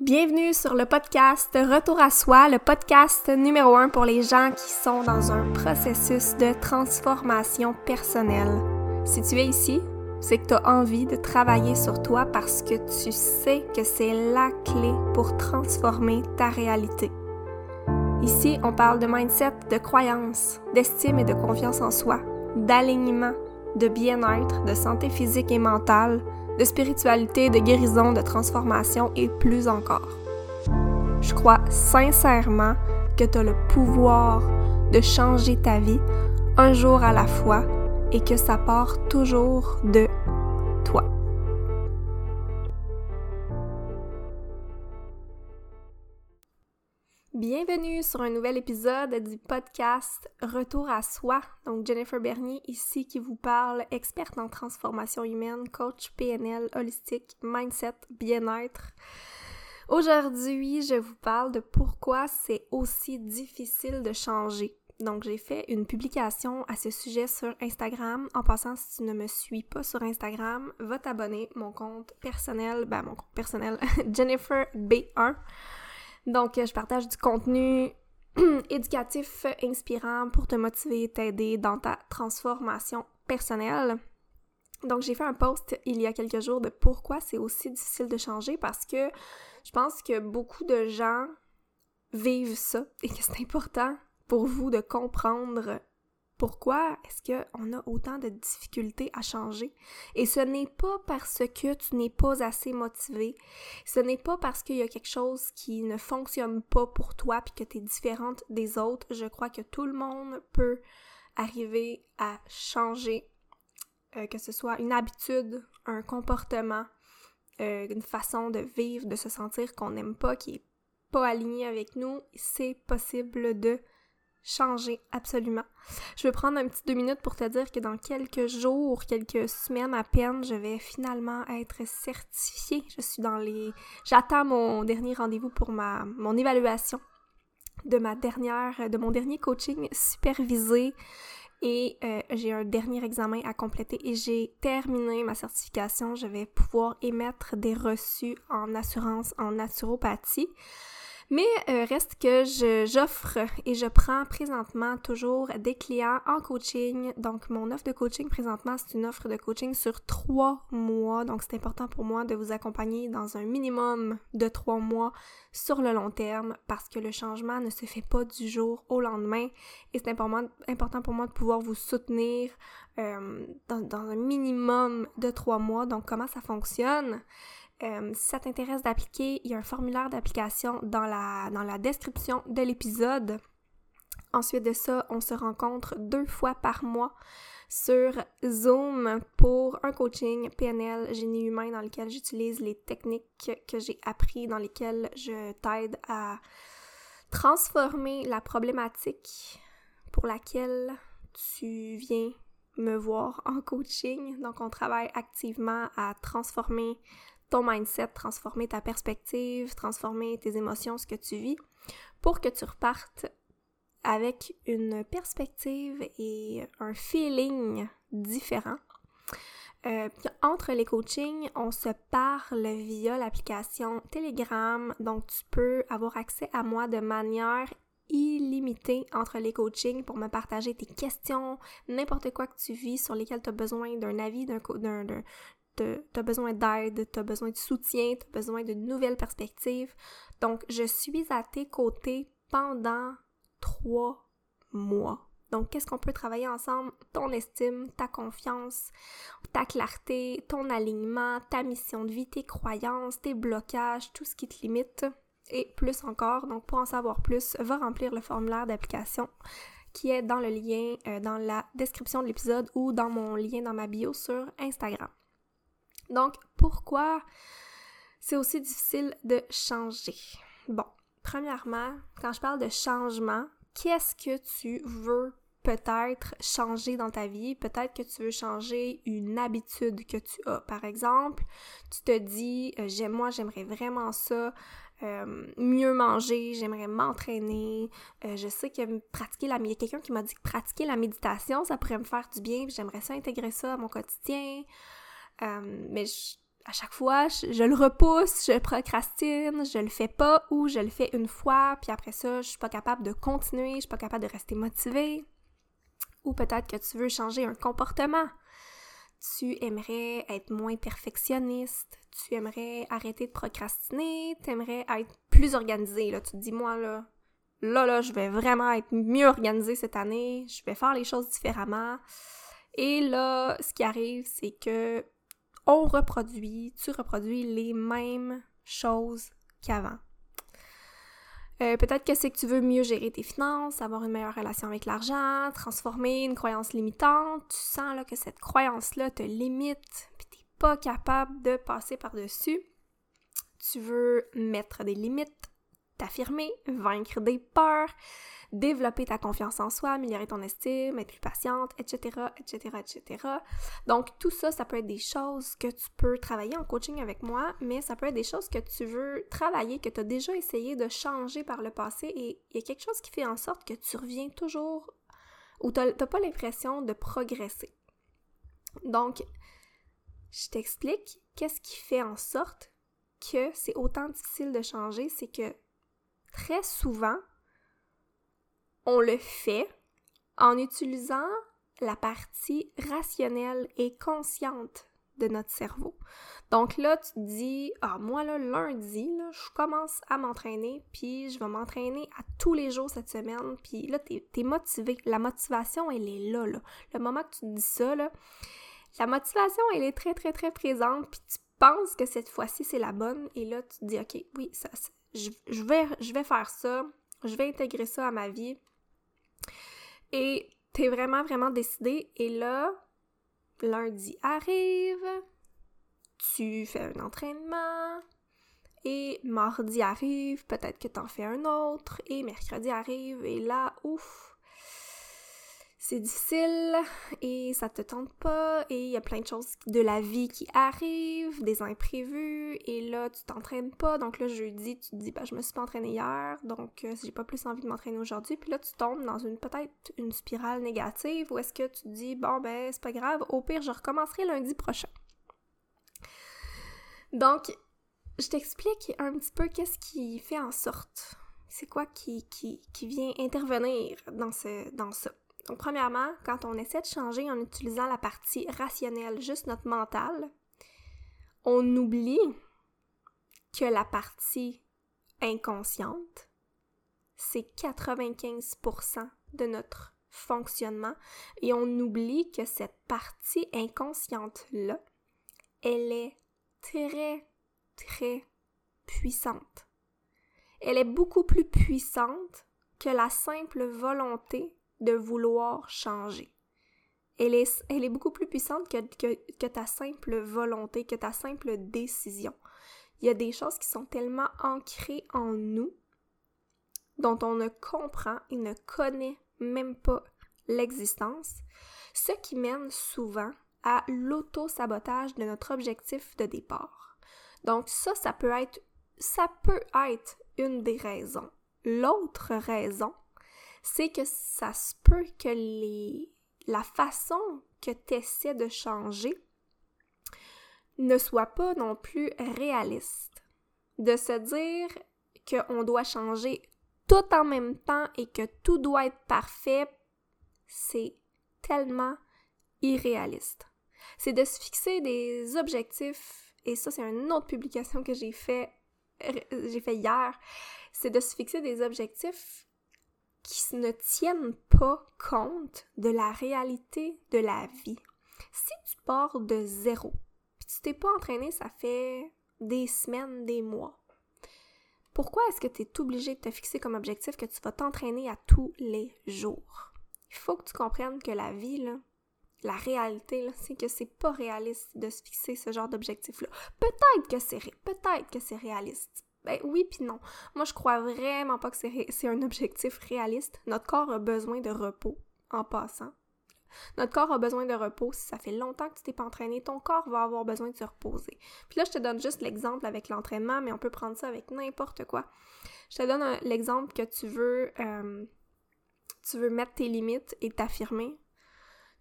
Bienvenue sur le podcast Retour à soi, le podcast numéro un pour les gens qui sont dans un processus de transformation personnelle. Si tu es ici, c'est que tu as envie de travailler sur toi parce que tu sais que c'est la clé pour transformer ta réalité. Ici, on parle de mindset, de croyance, d'estime et de confiance en soi, d'alignement, de bien-être, de santé physique et mentale, de spiritualité, de guérison, de transformation et plus encore. Je crois sincèrement que tu as le pouvoir de changer ta vie un jour à la fois et que ça part toujours de toi. Bienvenue sur un nouvel épisode du podcast Retour à soi. Donc Jennifer Bernier ici qui vous parle, experte en transformation humaine, coach PNL, holistique, mindset, bien-être. Aujourd'hui, je vous parle de pourquoi c'est aussi difficile de changer. Donc, j'ai fait une publication à ce sujet sur Instagram. En passant, si tu ne me suis pas sur Instagram, va t'abonner. Mon compte personnel, ben mon compte personnel, Jennifer B1. Donc, je partage du contenu éducatif, inspirant pour te motiver, t'aider dans ta transformation personnelle. Donc, j'ai fait un post il y a quelques jours de pourquoi c'est aussi difficile de changer parce que je pense que beaucoup de gens vivent ça et que c'est important pour vous de comprendre pourquoi est-ce qu'on a autant de difficultés à changer? Et ce n'est pas parce que tu n'es pas assez motivé, ce n'est pas parce qu'il y a quelque chose qui ne fonctionne pas pour toi puis que tu es différente des autres. Je crois que tout le monde peut arriver à changer, euh, que ce soit une habitude, un comportement, euh, une façon de vivre, de se sentir qu'on n'aime pas, qui est pas aligné avec nous. C'est possible de changer absolument. Je vais prendre un petit deux minutes pour te dire que dans quelques jours, quelques semaines à peine, je vais finalement être certifiée. Je suis dans les... J'attends mon dernier rendez-vous pour ma mon évaluation de ma dernière, de mon dernier coaching supervisé et euh, j'ai un dernier examen à compléter et j'ai terminé ma certification. Je vais pouvoir émettre des reçus en assurance en naturopathie. Mais euh, reste que j'offre et je prends présentement toujours des clients en coaching. Donc, mon offre de coaching présentement, c'est une offre de coaching sur trois mois. Donc, c'est important pour moi de vous accompagner dans un minimum de trois mois sur le long terme parce que le changement ne se fait pas du jour au lendemain. Et c'est important pour moi de pouvoir vous soutenir euh, dans, dans un minimum de trois mois. Donc, comment ça fonctionne? Euh, si ça t'intéresse d'appliquer, il y a un formulaire d'application dans la, description de l'épisode. Ensuite de ça, on se rencontre deux fois par mois sur Zoom pour un coaching PNL génie humain dans lequel j'utilise les techniques que j'ai appris, dans lesquelles je t'aide à transformer la problématique pour laquelle tu viens me voir en coaching. Donc, on travaille activement à transformer ton mindset, transformer ta perspective, transformer tes émotions, ce que tu vis, pour que tu repartes avec une perspective et un feeling différent. Euh, entre les coachings, on se parle via l'application Telegram, donc tu peux avoir accès à moi de manière illimitée entre les coachings pour me partager tes questions, n'importe quoi que tu vis sur lesquels tu as besoin d'un avis, d'un tu as besoin d'aide, tu as besoin de soutien, tu as besoin de nouvelles perspectives. Donc, je suis à tes côtés pendant trois mois. Donc, qu'est-ce qu'on peut travailler ensemble? Ton estime, ta confiance, ta clarté, ton alignement, ta mission de vie, tes croyances, tes blocages, tout ce qui te limite et plus encore. Donc, pour en savoir plus, va remplir le formulaire d'application qui est dans le lien euh, dans la description de l'épisode ou dans mon lien dans ma bio sur Instagram. Donc, pourquoi c'est aussi difficile de changer? Bon, premièrement, quand je parle de changement, qu'est-ce que tu veux peut-être changer dans ta vie? Peut-être que tu veux changer une habitude que tu as. Par exemple, tu te dis, euh, moi, j'aimerais vraiment ça. Euh, mieux manger, j'aimerais m'entraîner. Euh, je sais que pratiquer la... Il y a quelqu'un qui m'a dit que pratiquer la méditation, ça pourrait me faire du bien, j'aimerais ça intégrer ça à mon quotidien. Euh, mais à chaque fois, je, le repousse, je procrastine, je le fais pas ou je le fais une fois, puis après ça, je suis pas capable de continuer, je suis pas capable de rester motivée. Ou peut-être que tu veux changer un comportement. Tu aimerais être moins perfectionniste, tu aimerais arrêter de procrastiner, tu aimerais être plus organisé. Là. Tu te dis, moi, là, là, là, je vais vraiment être mieux organisé cette année, je vais faire les choses différemment. Et là, ce qui arrive, c'est que on reproduit, tu reproduis les mêmes choses qu'avant. Euh, peut-être que c'est que tu veux mieux gérer tes finances, avoir une meilleure relation avec l'argent, transformer une croyance limitante. Tu sens que cette croyance-là te limite, puis t'es pas capable de passer par-dessus. Tu veux mettre des limites, t'affirmer, vaincre des peurs, développer ta confiance en soi, améliorer ton estime, être plus patiente, etc., etc., etc. Donc, tout ça, ça peut être des choses que tu peux travailler en coaching avec moi, mais ça peut être des choses que tu veux travailler, que tu as déjà essayé de changer par le passé et il y a quelque chose qui fait en sorte que tu reviens toujours ou tu n'as pas l'impression de progresser. Donc, je t'explique qu'est-ce qui fait en sorte que c'est autant difficile de changer, c'est que très souvent, on le fait en utilisant la partie rationnelle et consciente de notre cerveau. Donc là, tu te dis, ah, moi, là, lundi, je commence à m'entraîner, puis je vais m'entraîner à tous les jours cette semaine, puis là, t'es es motivé. La motivation, elle est là. Le moment que tu te dis ça, la motivation, elle est très, très, très présente, puis tu penses que cette fois-ci, c'est la bonne, et là, tu te dis, OK, oui, ça, je, vais, vais faire ça, je vais intégrer ça à ma vie, et t'es vraiment, vraiment décidé. Et là, lundi arrive, tu fais un entraînement, et mardi arrive, peut-être que t'en fais un autre, et mercredi arrive, et là, ouf, c'est difficile et ça te tente pas et il y a plein de choses de la vie qui arrivent, des imprévus et là tu t'entraînes pas donc là jeudi tu te dis bah je me suis pas entraînée hier donc euh, j'ai pas plus envie de m'entraîner aujourd'hui puis là tu tombes dans une peut-être une spirale négative ou est-ce que tu te dis bon ben c'est pas grave au pire je recommencerai lundi prochain. Donc je t'explique un petit peu qu'est-ce qui fait en sorte c'est quoi qui, qui, qui vient intervenir dans, ce, dans ça. Donc, premièrement, quand on essaie de changer en utilisant la partie rationnelle, juste notre mental, on oublie que la partie inconsciente, c'est 95% de notre fonctionnement et on oublie que cette partie inconsciente-là, elle est très, très puissante. Elle est beaucoup plus puissante que la simple volonté de vouloir changer. Elle est, elle est beaucoup plus puissante que, ta simple volonté, que ta simple décision. Il y a des choses qui sont tellement ancrées en nous dont on ne comprend et ne connaît même pas l'existence, ce qui mène souvent à l'auto-sabotage de notre objectif de départ. Donc ça, ça peut être, ça peut être une des raisons. L'autre raison, c'est que ça se peut que les, la façon que tu essaies de changer ne soit pas non plus réaliste. De se dire qu'on doit changer tout en même temps et que tout doit être parfait, c'est tellement irréaliste. C'est de se fixer des objectifs, et ça c'est une autre publication que j'ai fait, j'ai fait hier, c'est de se fixer des objectifs qui ne tiennent pas compte de la réalité de la vie. Si tu pars de zéro, puis tu t'es pas entraîné, ça fait des semaines, des mois, pourquoi est-ce que tu es obligé de te fixer comme objectif que tu vas t'entraîner à tous les jours? Il faut que tu comprennes que la vie, la réalité, c'est que c'est pas réaliste de se fixer ce genre d'objectif-là. Peut-être que c'est peut-être que c'est réaliste. Ben oui puis non. Moi, je crois vraiment pas que c'est un objectif réaliste. Notre corps a besoin de repos en passant. Notre corps a besoin de repos. Si ça fait longtemps que tu t'es pas entraîné, ton corps va avoir besoin de se reposer. Puis là, je te donne juste l'exemple avec l'entraînement, mais on peut prendre ça avec n'importe quoi. Je te donne l'exemple que tu veux, euh, tu veux mettre tes limites et t'affirmer.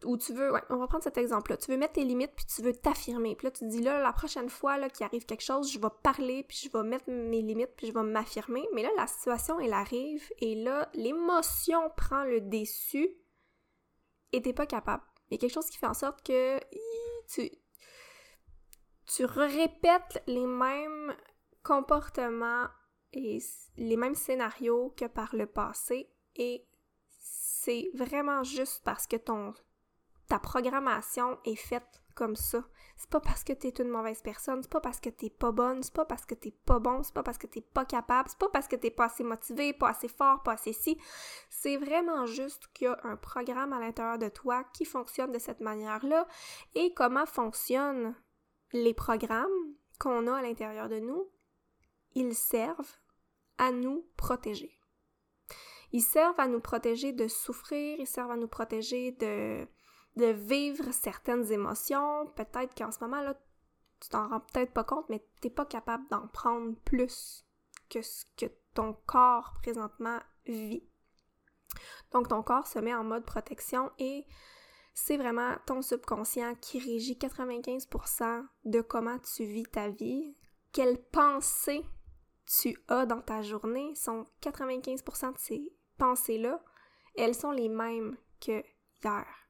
Ou tu veux, ouais, on va prendre cet exemple-là. Tu veux mettre tes limites puis tu veux t'affirmer. Puis là, tu te dis là, la prochaine fois là, qu'il arrive quelque chose, je vais parler puis je vais mettre mes limites puis je vais m'affirmer. Mais là, la situation, elle arrive et là, l'émotion prend le dessus et t'es pas capable. Il y a quelque chose qui fait en sorte que tu, tu répètes les mêmes comportements et les mêmes scénarios que par le passé et c'est vraiment juste parce que ton ta programmation est faite comme ça. C'est pas parce que t'es une mauvaise personne, c'est pas parce que t'es pas bonne, c'est pas parce que t'es pas bon, c'est pas parce que t'es pas capable, c'est pas parce que t'es pas assez motivé, pas assez fort, pas assez si. C'est vraiment juste qu'il y a un programme à l'intérieur de toi qui fonctionne de cette manière-là. Et comment fonctionnent les programmes qu'on a à l'intérieur de nous? Ils servent à nous protéger. Ils servent à nous protéger de souffrir, ils servent à nous protéger de de vivre certaines émotions. Peut-être qu'en ce moment, là, tu t'en rends peut-être pas compte, mais t'es pas capable d'en prendre plus que ce que ton corps présentement vit. Donc ton corps se met en mode protection et c'est vraiment ton subconscient qui régit 95% de comment tu vis ta vie, quelles pensées tu as dans ta journée, sont 95% de ces pensées-là, elles sont les mêmes que hier.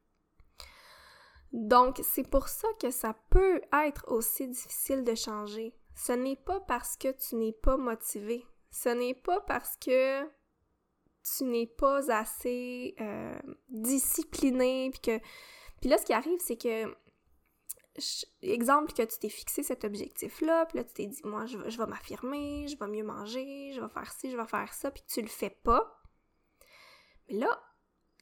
Donc, c'est pour ça que ça peut être aussi difficile de changer. Ce n'est pas parce que tu n'es pas motivé. Ce n'est pas parce que tu n'es pas assez euh, discipliné, puis que... Là, ce qui arrive, c'est que... Exemple que tu t'es fixé cet objectif-là, puis là, tu t'es dit, moi, je, vais m'affirmer, je vais mieux manger, je vais faire ci, je vais faire ça, puis tu le fais pas. Mais là,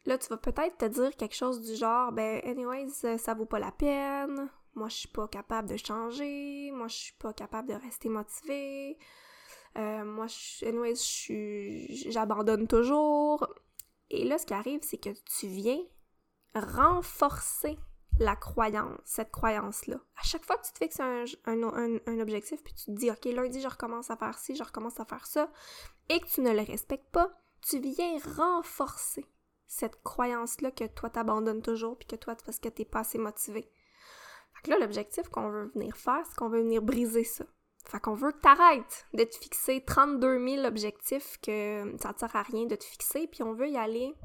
Là, tu vas peut-être te dire quelque chose du genre, ben, anyways, ça vaut pas la peine, moi, je suis pas capable de changer, moi, je suis pas capable de rester motivée, euh, moi, je, anyways, j'abandonne toujours. Et là, ce qui arrive, c'est que tu viens renforcer la croyance, cette croyance-là. À chaque fois que tu te fixes un, objectif, puis tu te dis, OK, lundi, je recommence à faire ci, je recommence à faire ça, et que tu ne le respectes pas, tu viens renforcer cette croyance-là que toi t'abandonnes toujours puis que toi parce que t'es pas assez motivé. Fait que là, l'objectif qu'on veut venir faire, c'est qu'on veut venir briser ça. Fait qu'on veut que t'arrêtes de te fixer 32 000 objectifs que ça ne sert à rien de te fixer, puis on veut y aller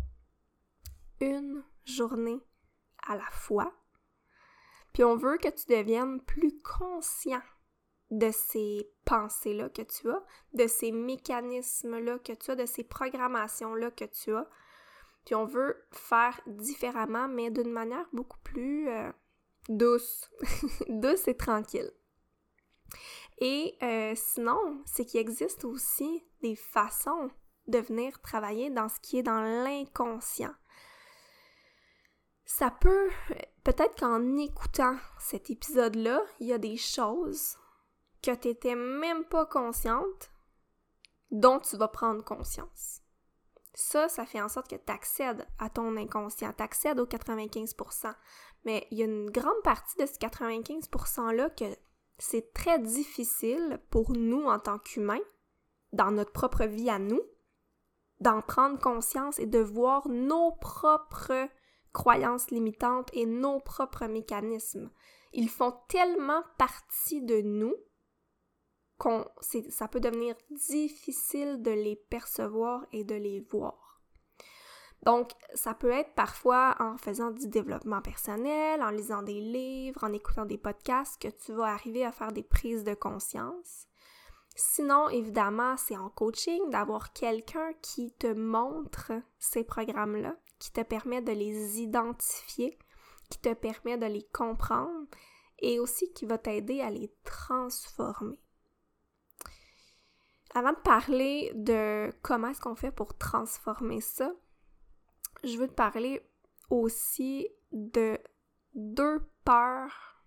une journée à la fois. Puis on veut que tu deviennes plus conscient de ces pensées-là que tu as, de ces mécanismes-là que tu as, de ces programmations-là que tu as, puis on veut faire différemment, mais d'une manière beaucoup plus euh, douce, douce et tranquille. Et euh, sinon, c'est qu'il existe aussi des façons de venir travailler dans ce qui est dans l'inconscient. Ça peut, peut-être qu'en écoutant cet épisode-là, il y a des choses que tu n'étais même pas consciente dont tu vas prendre conscience. Ça, ça fait en sorte que tu accèdes à ton inconscient, tu accèdes au 95%. Mais il y a une grande partie de ce 95%-là que c'est très difficile pour nous en tant qu'humains, dans notre propre vie à nous, d'en prendre conscience et de voir nos propres croyances limitantes et nos propres mécanismes. Ils font tellement partie de nous ça peut devenir difficile de les percevoir et de les voir. Donc, ça peut être parfois en faisant du développement personnel, en lisant des livres, en écoutant des podcasts que tu vas arriver à faire des prises de conscience. Sinon, évidemment, c'est en coaching d'avoir quelqu'un qui te montre ces programmes-là, qui te permet de les identifier, qui te permet de les comprendre et aussi qui va t'aider à les transformer. Avant de parler de comment est-ce qu'on fait pour transformer ça, je veux te parler aussi de deux peurs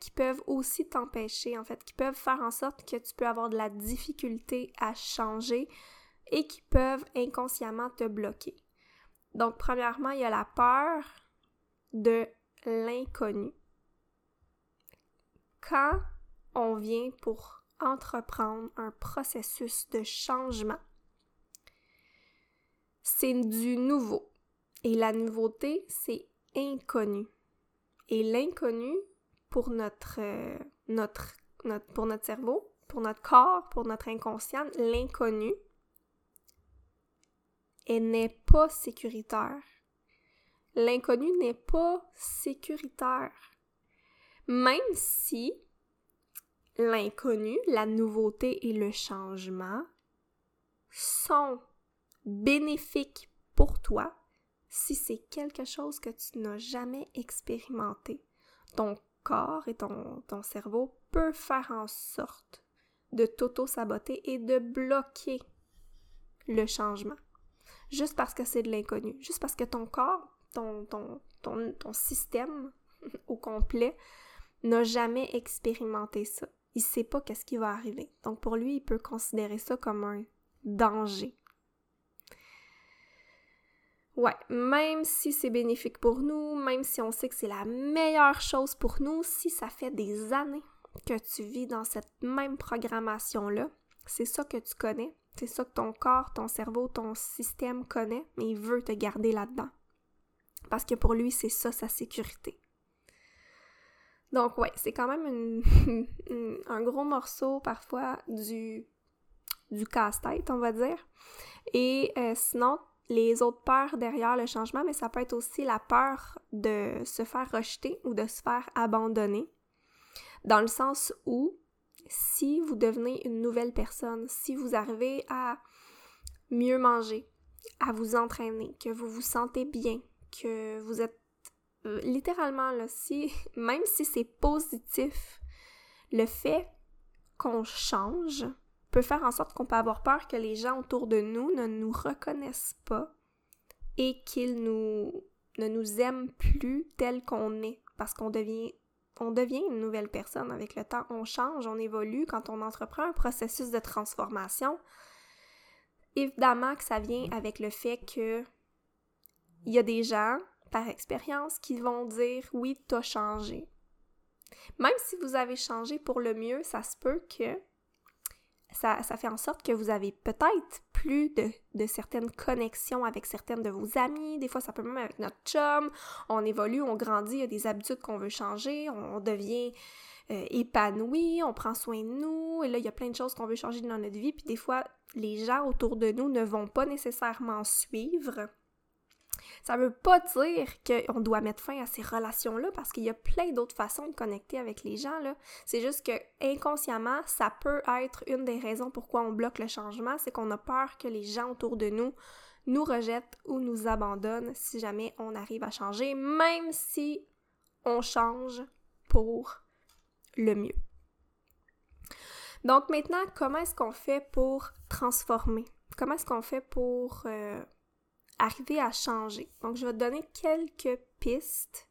qui peuvent aussi t'empêcher, en fait, qui peuvent faire en sorte que tu peux avoir de la difficulté à changer et qui peuvent inconsciemment te bloquer. Donc, premièrement, il y a la peur de l'inconnu. Quand on vient pour entreprendre un processus de changement. C'est du nouveau. Et la nouveauté, c'est inconnu. Et l'inconnu, pour notre, euh, notre, notre, pour notre cerveau, pour notre corps, pour notre inconscient, l'inconnu, elle n'est pas sécuritaire. L'inconnu n'est pas sécuritaire. Même si l'inconnu, la nouveauté et le changement sont bénéfiques pour toi si c'est quelque chose que tu n'as jamais expérimenté. Ton corps et ton, cerveau peuvent faire en sorte de t'auto-saboter et de bloquer le changement. Juste parce que c'est de l'inconnu. Juste parce que ton corps, ton, ton système au complet n'a jamais expérimenté ça. Il sait pas qu'est-ce qui va arriver. Donc pour lui, il peut considérer ça comme un danger. Ouais, même si c'est bénéfique pour nous, même si on sait que c'est la meilleure chose pour nous, si ça fait des années que tu vis dans cette même programmation-là, c'est ça que tu connais, c'est ça que ton corps, ton cerveau, ton système connaît, mais il veut te garder là-dedans. Parce que pour lui, c'est ça sa sécurité. Donc ouais, c'est quand même un gros morceau parfois du, du casse-tête, on va dire. Et euh, sinon, les autres peurs derrière le changement, mais ça peut être aussi la peur de se faire rejeter ou de se faire abandonner. Dans le sens où, si vous devenez une nouvelle personne, si vous arrivez à mieux manger, à vous entraîner, que vous vous sentez bien, que vous êtes littéralement là, si, même si c'est positif, le fait qu'on change, peut faire en sorte qu'on peut avoir peur que les gens autour de nous ne nous reconnaissent pas et qu'ils ne nous aiment plus tel qu'on est parce qu'on devient on devient une nouvelle personne avec le temps, on change, on évolue quand on entreprend un processus de transformation. Évidemment que ça vient avec le fait que il y a des gens par expérience qui vont dire oui, t'as changé. Même si vous avez changé pour le mieux, ça se peut que ça, fait en sorte que vous avez peut-être plus de, certaines connexions avec certaines de vos amies. Des fois, ça peut même avec notre chum. On évolue, on grandit, il y a des habitudes qu'on veut changer, on, devient euh, épanoui, on prend soin de nous. Et là, il y a plein de choses qu'on veut changer dans notre vie. Puis des fois, les gens autour de nous ne vont pas nécessairement suivre ça veut pas dire qu'on doit mettre fin à ces relations-là parce qu'il y a plein d'autres façons de connecter avec les gens. C'est juste que inconsciemment, ça peut être une des raisons pourquoi on bloque le changement, c'est qu'on a peur que les gens autour de nous nous rejettent ou nous abandonnent si jamais on arrive à changer, même si on change pour le mieux. Donc maintenant, comment est-ce qu'on fait pour transformer? Comment est-ce qu'on fait pour euh, arriver à changer. Donc, je vais te donner quelques pistes.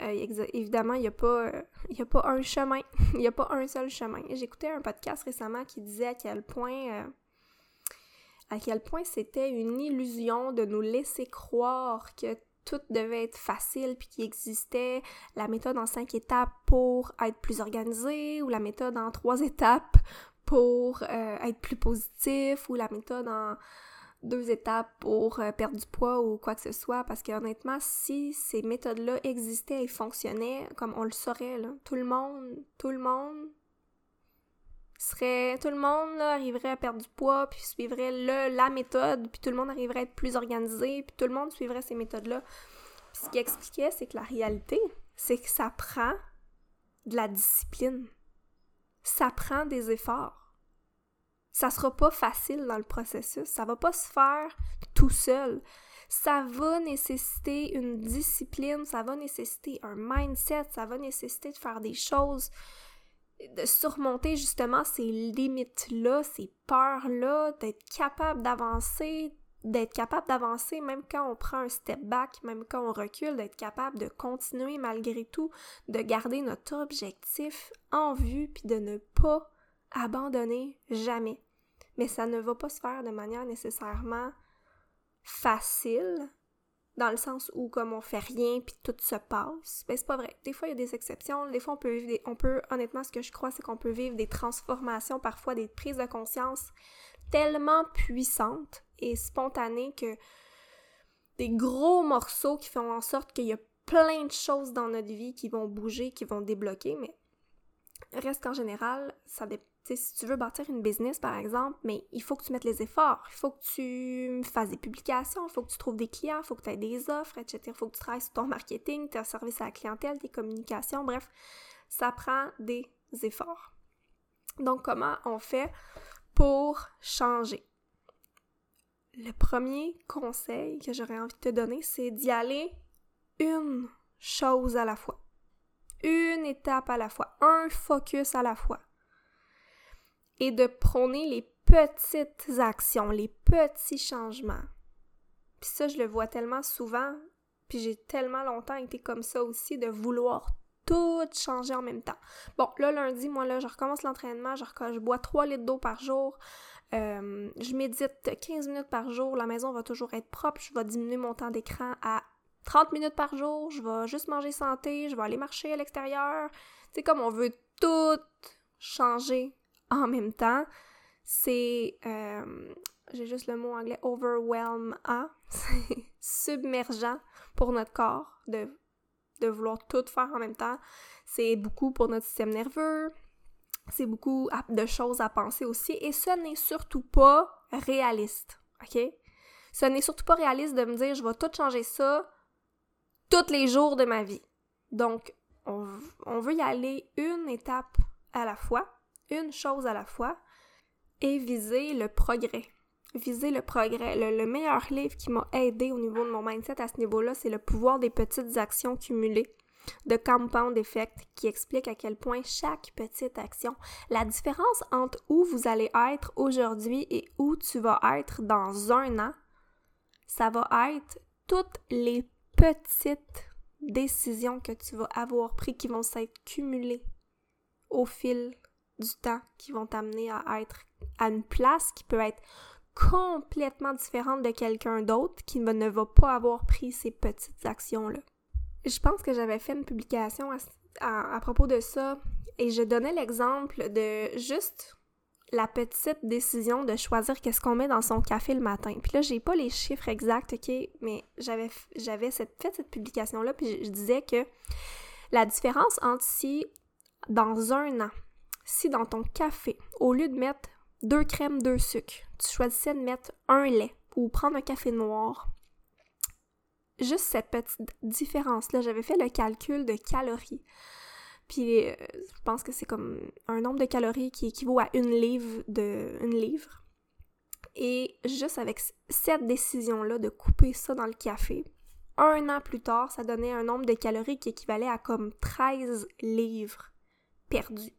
Euh, évidemment, il n'y a, pas, euh, a pas un chemin. Il n'y a pas un seul chemin. J'écoutais un podcast récemment qui disait à quel point... Euh, à quel point c'était une illusion de nous laisser croire que tout devait être facile puis qu'il existait la méthode en cinq étapes pour être plus organisé ou la méthode en trois étapes pour être plus positif ou la méthode en, deux étapes pour euh, perdre du poids ou quoi que ce soit, parce que honnêtement, si ces méthodes-là existaient et fonctionnaient comme on le saurait, tout le monde, tout le monde serait, tout le monde arriverait à perdre du poids, puis suivrait le, la méthode, puis tout le monde arriverait à être plus organisé, puis tout le monde suivrait ces méthodes-là. ce qui expliquait, c'est que la réalité, c'est que ça prend de la discipline. Ça prend des efforts ça sera pas facile dans le processus, ça va pas se faire tout seul. Ça va nécessiter une discipline, ça va nécessiter un mindset, ça va nécessiter de faire des choses, de surmonter justement ces limites-là, ces peurs-là, d'être capable d'avancer, d'être capable d'avancer même quand on prend un step back, même quand on recule, d'être capable de continuer malgré tout, de garder notre objectif en vue, puis de ne pas abandonner jamais mais ça ne va pas se faire de manière nécessairement facile, dans le sens où comme on fait rien puis tout se passe. Ben c'est pas vrai. Des fois il y a des exceptions, des fois on peut vivre on peut honnêtement ce que je crois c'est qu'on peut vivre des transformations, parfois des prises de conscience tellement puissantes et spontanées que des gros morceaux qui font en sorte qu'il y a plein de choses dans notre vie qui vont bouger, qui vont débloquer, mais reste qu'en général, ça dépend. Si tu veux bâtir une business, par exemple, mais il faut que tu mettes les efforts, il faut que tu fasses des publications, il faut que tu trouves des clients, il faut que tu aies des offres, etc. Il faut que tu travailles sur ton marketing, tes services à la clientèle, tes communications, bref, ça prend des efforts. Donc, comment on fait pour changer? Le premier conseil que j'aurais envie de te donner, c'est d'y aller une chose à la fois. Une étape à la fois. Un focus à la fois. Et de prôner les petites actions, les petits changements. Puis ça, je le vois tellement souvent, puis j'ai tellement longtemps été comme ça aussi, de vouloir tout changer en même temps. Bon, là, lundi, moi, là, je recommence l'entraînement, je, bois 3 litres d'eau par jour, euh, je médite 15 minutes par jour, la maison va toujours être propre, je vais diminuer mon temps d'écran à 30 minutes par jour, je vais juste manger santé, je vais aller marcher à l'extérieur. C'est comme on veut tout changer en même temps. C'est, euh, j'ai juste le mot anglais, overwhelm, c'est submergent pour notre corps de, de vouloir tout faire en même temps. C'est beaucoup pour notre système nerveux, c'est beaucoup de choses à penser aussi, et ce n'est surtout pas réaliste, ok? Ce n'est surtout pas réaliste de me dire je vais tout changer ça tous les jours de ma vie. Donc, on, veut y aller une étape à la fois, une chose à la fois, et viser le progrès. Viser le progrès. Le, meilleur livre qui m'a aidé au niveau de mon mindset à ce niveau-là, c'est Le pouvoir des petites actions cumulées de Compound Effect qui explique à quel point chaque petite action, la différence entre où vous allez être aujourd'hui et où tu vas être dans un an, ça va être toutes les petites décisions que tu vas avoir prises qui vont s'être cumulées au fil du temps, qui vont t'amener à être à une place qui peut être complètement différente de quelqu'un d'autre qui ne va pas avoir pris ces petites actions-là. Je pense que j'avais fait une publication à, à, propos de ça et je donnais l'exemple de juste la petite décision de choisir qu'est-ce qu'on met dans son café le matin. Puis là, j'ai pas les chiffres exacts, OK, mais j'avais j'avais cette, fait cette publication-là, puis je, disais que la différence entre si, dans un an, si dans ton café, au lieu de mettre deux crèmes, deux sucres, tu choisissais de mettre un lait ou prendre un café noir, juste cette petite différence-là, j'avais fait le calcul de calories. Puis euh, je pense que c'est comme un nombre de calories qui équivaut à une livre de une livre. Et juste avec cette décision-là de couper ça dans le café, un an plus tard, ça donnait un nombre de calories qui équivalait à comme 13 livres perdus.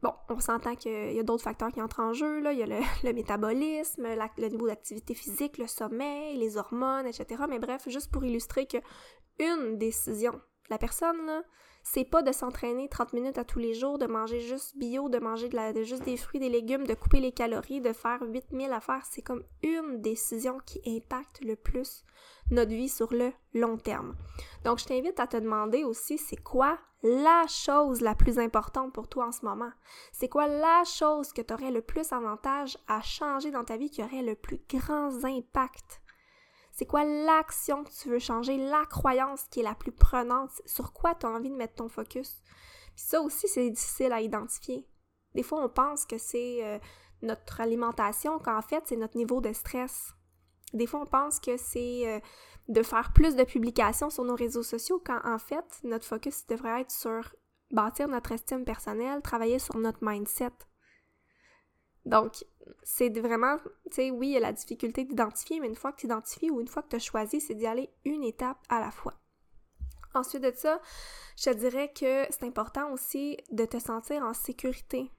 Bon, on s'entend qu'il y a d'autres facteurs qui entrent en jeu, là. Il y a le, métabolisme, le niveau d'activité physique, le sommeil, les hormones, etc. Mais bref, juste pour illustrer que une décision, la personne, là, c'est pas de s'entraîner 30 minutes à tous les jours, de manger juste bio, de manger juste des fruits, des légumes, de couper les calories, de faire 8000 affaires. C'est comme une décision qui impacte le plus notre vie sur le long terme. Donc, je t'invite à te demander aussi, c'est quoi la chose la plus importante pour toi en ce moment? C'est quoi la chose que tu aurais le plus avantage à changer dans ta vie, qui aurait le plus grand impact? C'est quoi l'action que tu veux changer, la croyance qui est la plus prenante, sur quoi tu as envie de mettre ton focus? Puis ça aussi, c'est difficile à identifier. Des fois, on pense que c'est euh, notre alimentation, quand en fait, c'est notre niveau de stress. Des fois, on pense que c'est euh, de faire plus de publications sur nos réseaux sociaux, quand en fait, notre focus devrait être sur bâtir notre estime personnelle, travailler sur notre mindset. Donc, c'est vraiment, tu sais, oui, il y a la difficulté d'identifier, mais une fois que tu identifies ou une fois que tu as choisi, c'est d'y aller une étape à la fois. Ensuite de ça, je dirais que c'est important aussi de te sentir en sécurité.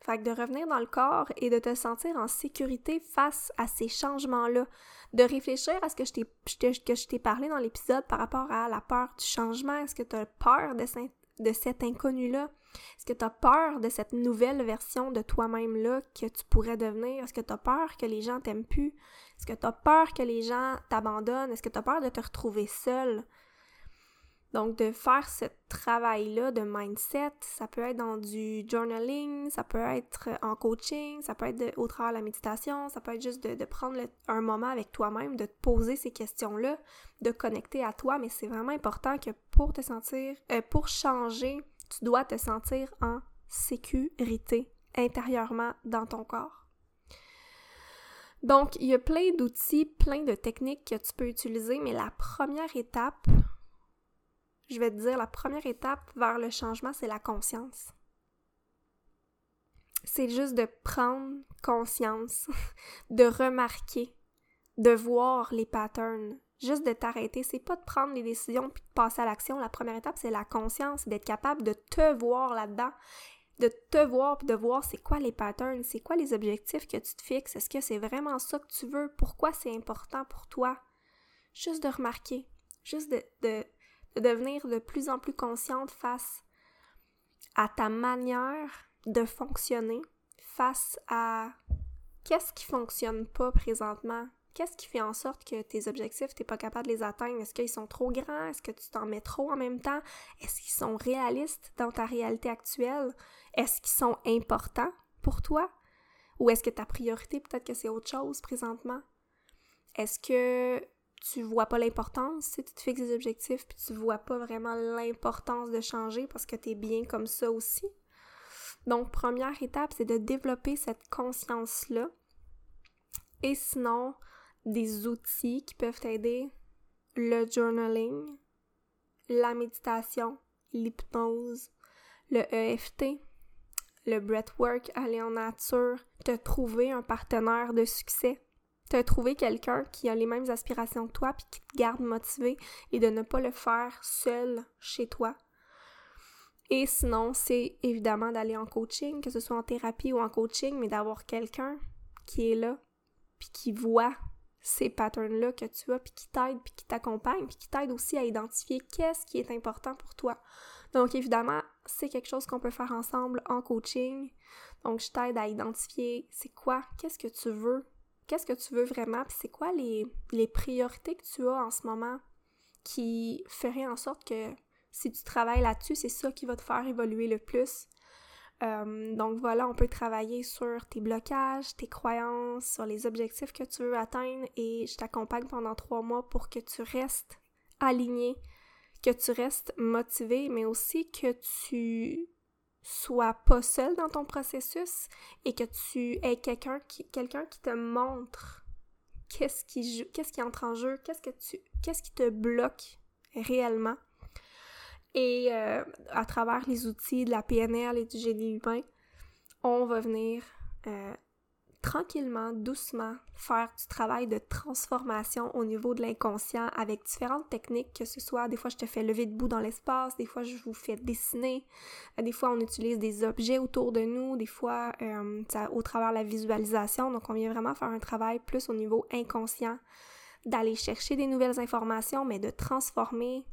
Fait que de revenir dans le corps et de te sentir en sécurité face à ces changements-là. De réfléchir à ce que je t'ai parlé dans l'épisode par rapport à la peur du changement. Est-ce que tu as peur de, cet inconnu-là? Est-ce que tu as peur de cette nouvelle version de toi-même-là que tu pourrais devenir? Est-ce que tu as peur que les gens t'aiment plus? Est-ce que tu as peur que les gens t'abandonnent? Est-ce que tu as peur de te retrouver seul? Donc, de faire ce travail-là de mindset, ça peut être dans du journaling, ça peut être en coaching, ça peut être au travers de la méditation, ça peut être juste de, prendre un moment avec toi-même, de te poser ces questions-là, de connecter à toi, mais c'est vraiment important que pour te sentir, euh, pour changer, tu dois te sentir en sécurité intérieurement dans ton corps. Donc, il y a plein d'outils, plein de techniques que tu peux utiliser, mais la première étape, je vais te dire, la première étape vers le changement, c'est la conscience. C'est juste de prendre conscience, de remarquer, de voir les patterns, juste de t'arrêter. C'est pas de prendre les décisions puis de passer à l'action. La première étape, c'est la conscience, d'être capable de te voir là-dedans, de te voir puis de voir c'est quoi les patterns, c'est quoi les objectifs que tu te fixes, est-ce que c'est vraiment ça que tu veux, pourquoi c'est important pour toi? Juste de remarquer, juste de de devenir de plus en plus consciente face à ta manière de fonctionner, face à qu'est-ce qui fonctionne pas présentement, qu'est-ce qui fait en sorte que tes objectifs, tu n'es pas capable de les atteindre? Est-ce qu'ils sont trop grands? Est-ce que tu t'en mets trop en même temps? Est-ce qu'ils sont réalistes dans ta réalité actuelle? Est-ce qu'ils sont importants pour toi? Ou est-ce que ta priorité, peut-être que c'est autre chose présentement? Est-ce que tu vois pas l'importance, si tu te fixes des objectifs, puis tu vois pas vraiment l'importance de changer parce que tu es bien comme ça aussi. Donc, première étape, c'est de développer cette conscience-là. Et sinon, des outils qui peuvent t'aider, le journaling, la méditation, l'hypnose, le EFT, le breathwork, aller en nature, te trouver un partenaire de succès as trouvé quelqu'un qui a les mêmes aspirations que toi puis qui te garde motivé et de ne pas le faire seul chez toi. Et sinon, c'est évidemment d'aller en coaching, que ce soit en thérapie ou en coaching, mais d'avoir quelqu'un qui est là puis qui voit ces patterns-là que tu as, puis qui t'aide, puis qui t'accompagne, puis qui t'aide aussi à identifier qu'est-ce qui est important pour toi. Donc évidemment, c'est quelque chose qu'on peut faire ensemble en coaching. Donc je t'aide à identifier c'est quoi, qu'est-ce que tu veux qu'est-ce que tu veux vraiment, puis c'est quoi les, priorités que tu as en ce moment qui feraient en sorte que si tu travailles là-dessus, c'est ça qui va te faire évoluer le plus? Euh, donc voilà, on peut travailler sur tes blocages, tes croyances, sur les objectifs que tu veux atteindre et je t'accompagne pendant trois mois pour que tu restes aligné, que tu restes motivé, mais aussi que tu sois pas seul dans ton processus et que tu aies quelqu'un qui, quelqu'un qui te montre qu'est-ce qui, qu'est-ce qui entre en jeu, qu'est-ce que tu, qu'est-ce qui te bloque réellement. Et euh, à travers les outils de la PNL et du génie humain, on va venir euh, tranquillement, doucement, faire du travail de transformation au niveau de l'inconscient avec différentes techniques, que ce soit des fois je te fais lever debout dans l'espace, des fois je vous fais dessiner, euh, des fois on utilise des objets autour de nous, des fois euh, au travers de la visualisation, donc on vient vraiment faire un travail plus au niveau inconscient, d'aller chercher des nouvelles informations, mais de transformer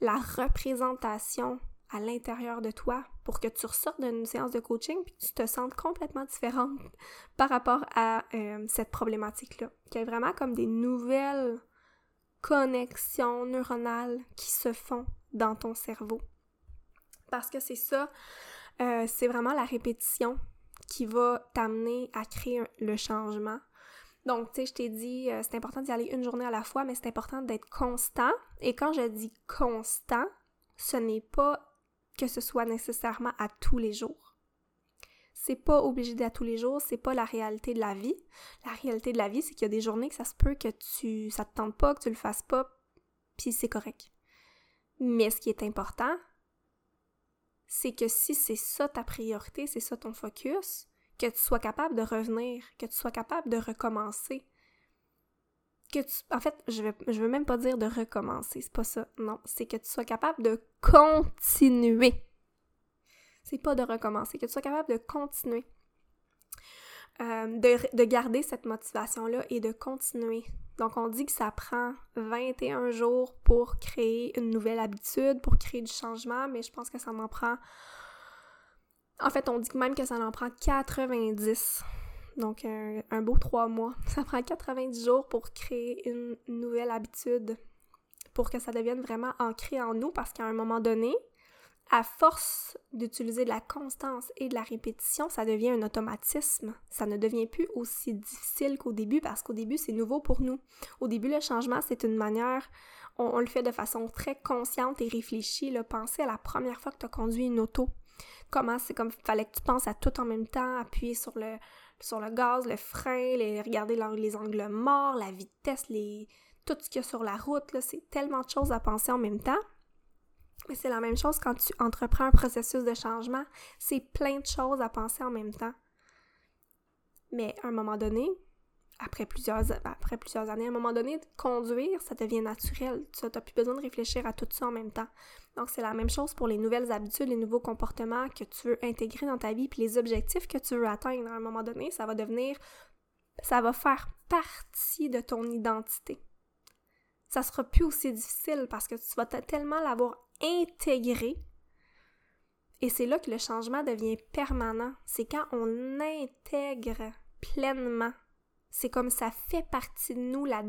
la représentation à l'intérieur de toi pour que tu ressortes d'une séance de coaching puis que tu te sentes complètement différente par rapport à euh, cette problématique-là. Qu'il y ait vraiment comme des nouvelles connexions neuronales qui se font dans ton cerveau. Parce que c'est ça, euh, c'est vraiment la répétition qui va t'amener à créer le changement. Donc, tu sais, je t'ai dit, euh, c'est important d'y aller une journée à la fois, mais c'est important d'être constant. Et quand je dis constant, ce n'est pas que ce soit nécessairement à tous les jours. C'est pas obligé d'être à tous les jours, c'est pas la réalité de la vie. La réalité de la vie, c'est qu'il y a des journées que ça se peut que tu ça te tente pas, que tu le fasses pas, puis c'est correct. Mais ce qui est important, c'est que si c'est ça ta priorité, c'est ça ton focus, que tu sois capable de revenir, que tu sois capable de recommencer, que tu. En fait, je veux, je veux même pas dire de recommencer, c'est pas ça. Non, c'est que tu sois capable de continuer. C'est pas de recommencer, que tu sois capable de continuer. Euh, de, de, garder cette motivation-là et de continuer. Donc, on dit que ça prend 21 jours pour créer une nouvelle habitude, pour créer du changement, mais je pense que ça m'en prend. En fait, on dit même que ça en prend 90 donc, un, beau trois mois. Ça prend 90 jours pour créer une nouvelle habitude pour que ça devienne vraiment ancré en nous parce qu'à un moment donné, à force d'utiliser de la constance et de la répétition, ça devient un automatisme. Ça ne devient plus aussi difficile qu'au début parce qu'au début, c'est nouveau pour nous. Au début, le changement, c'est une manière, on, le fait de façon très consciente et réfléchie. Là. Pensez à la première fois que tu as conduit une auto. Comment c'est comme, fallait que tu penses à tout en même temps, appuyer sur le, sur le gaz, le frein, les, regarder les angles morts, la vitesse, les, tout ce qu'il y a sur la route. C'est tellement de choses à penser en même temps. Mais c'est la même chose quand tu entreprends un processus de changement. C'est plein de choses à penser en même temps. Mais à un moment donné, après plusieurs, après plusieurs années, à un moment donné, conduire, ça devient naturel. Tu n'as plus besoin de réfléchir à tout ça en même temps. Donc, c'est la même chose pour les nouvelles habitudes, les nouveaux comportements que tu veux intégrer dans ta vie, puis les objectifs que tu veux atteindre. À un moment donné, ça va devenir, ça va faire partie de ton identité. Ça sera plus aussi difficile parce que tu vas tellement l'avoir intégré. Et c'est là que le changement devient permanent. C'est quand on intègre pleinement. C'est comme ça fait partie de nous, la,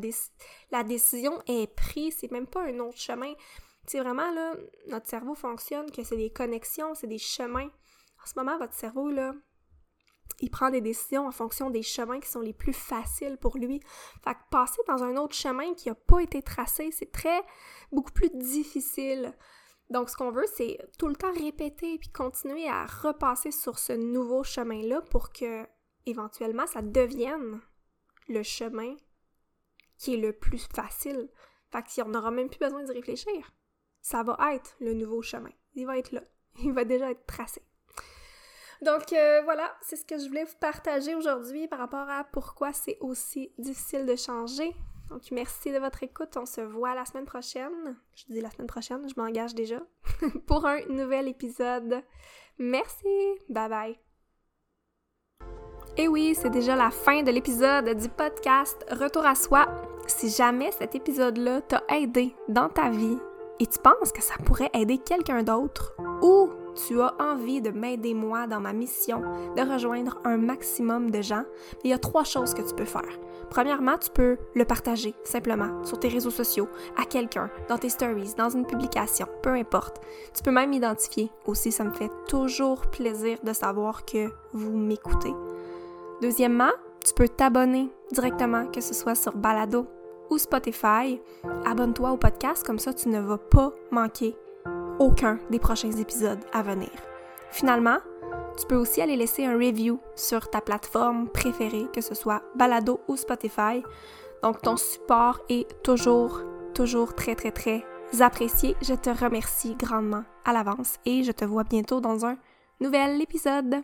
la décision est prise, c'est même pas un autre chemin. C'est vraiment là, notre cerveau fonctionne que c'est des connexions, c'est des chemins. En ce moment, votre cerveau, là, il prend des décisions en fonction des chemins qui sont les plus faciles pour lui. Fait que passer dans un autre chemin qui n'a pas été tracé, c'est très, beaucoup plus difficile. Donc, ce qu'on veut, c'est tout le temps répéter puis continuer à repasser sur ce nouveau chemin-là pour que, éventuellement, ça devienne le chemin qui est le plus facile. Fait que si on n'aura même plus besoin d'y réfléchir, ça va être le nouveau chemin. Il va être là. Il va déjà être tracé. Donc euh, voilà, c'est ce que je voulais vous partager aujourd'hui par rapport à pourquoi c'est aussi difficile de changer. Donc, merci de votre écoute. On se voit la semaine prochaine. Je dis la semaine prochaine, je m'engage déjà pour un nouvel épisode. Merci. Bye bye. Et oui, c'est déjà la fin de l'épisode du podcast Retour à soi. Si jamais cet épisode-là t'a aidé dans ta vie et tu penses que ça pourrait aider quelqu'un d'autre ou tu as envie de m'aider moi dans ma mission de rejoindre un maximum de gens, il y a trois choses que tu peux faire. Premièrement, tu peux le partager simplement sur tes réseaux sociaux à quelqu'un, dans tes stories, dans une publication, peu importe. Tu peux même m'identifier. Aussi, ça me fait toujours plaisir de savoir que vous m'écoutez. Deuxièmement, tu peux t'abonner directement, que ce soit sur Balado ou Spotify. Abonne-toi au podcast, comme ça tu ne vas pas manquer aucun des prochains épisodes à venir. Finalement, tu peux aussi aller laisser un review sur ta plateforme préférée, que ce soit Balado ou Spotify. Donc ton support est toujours, toujours très, très, très apprécié. Je te remercie grandement à l'avance et je te vois bientôt dans un nouvel épisode.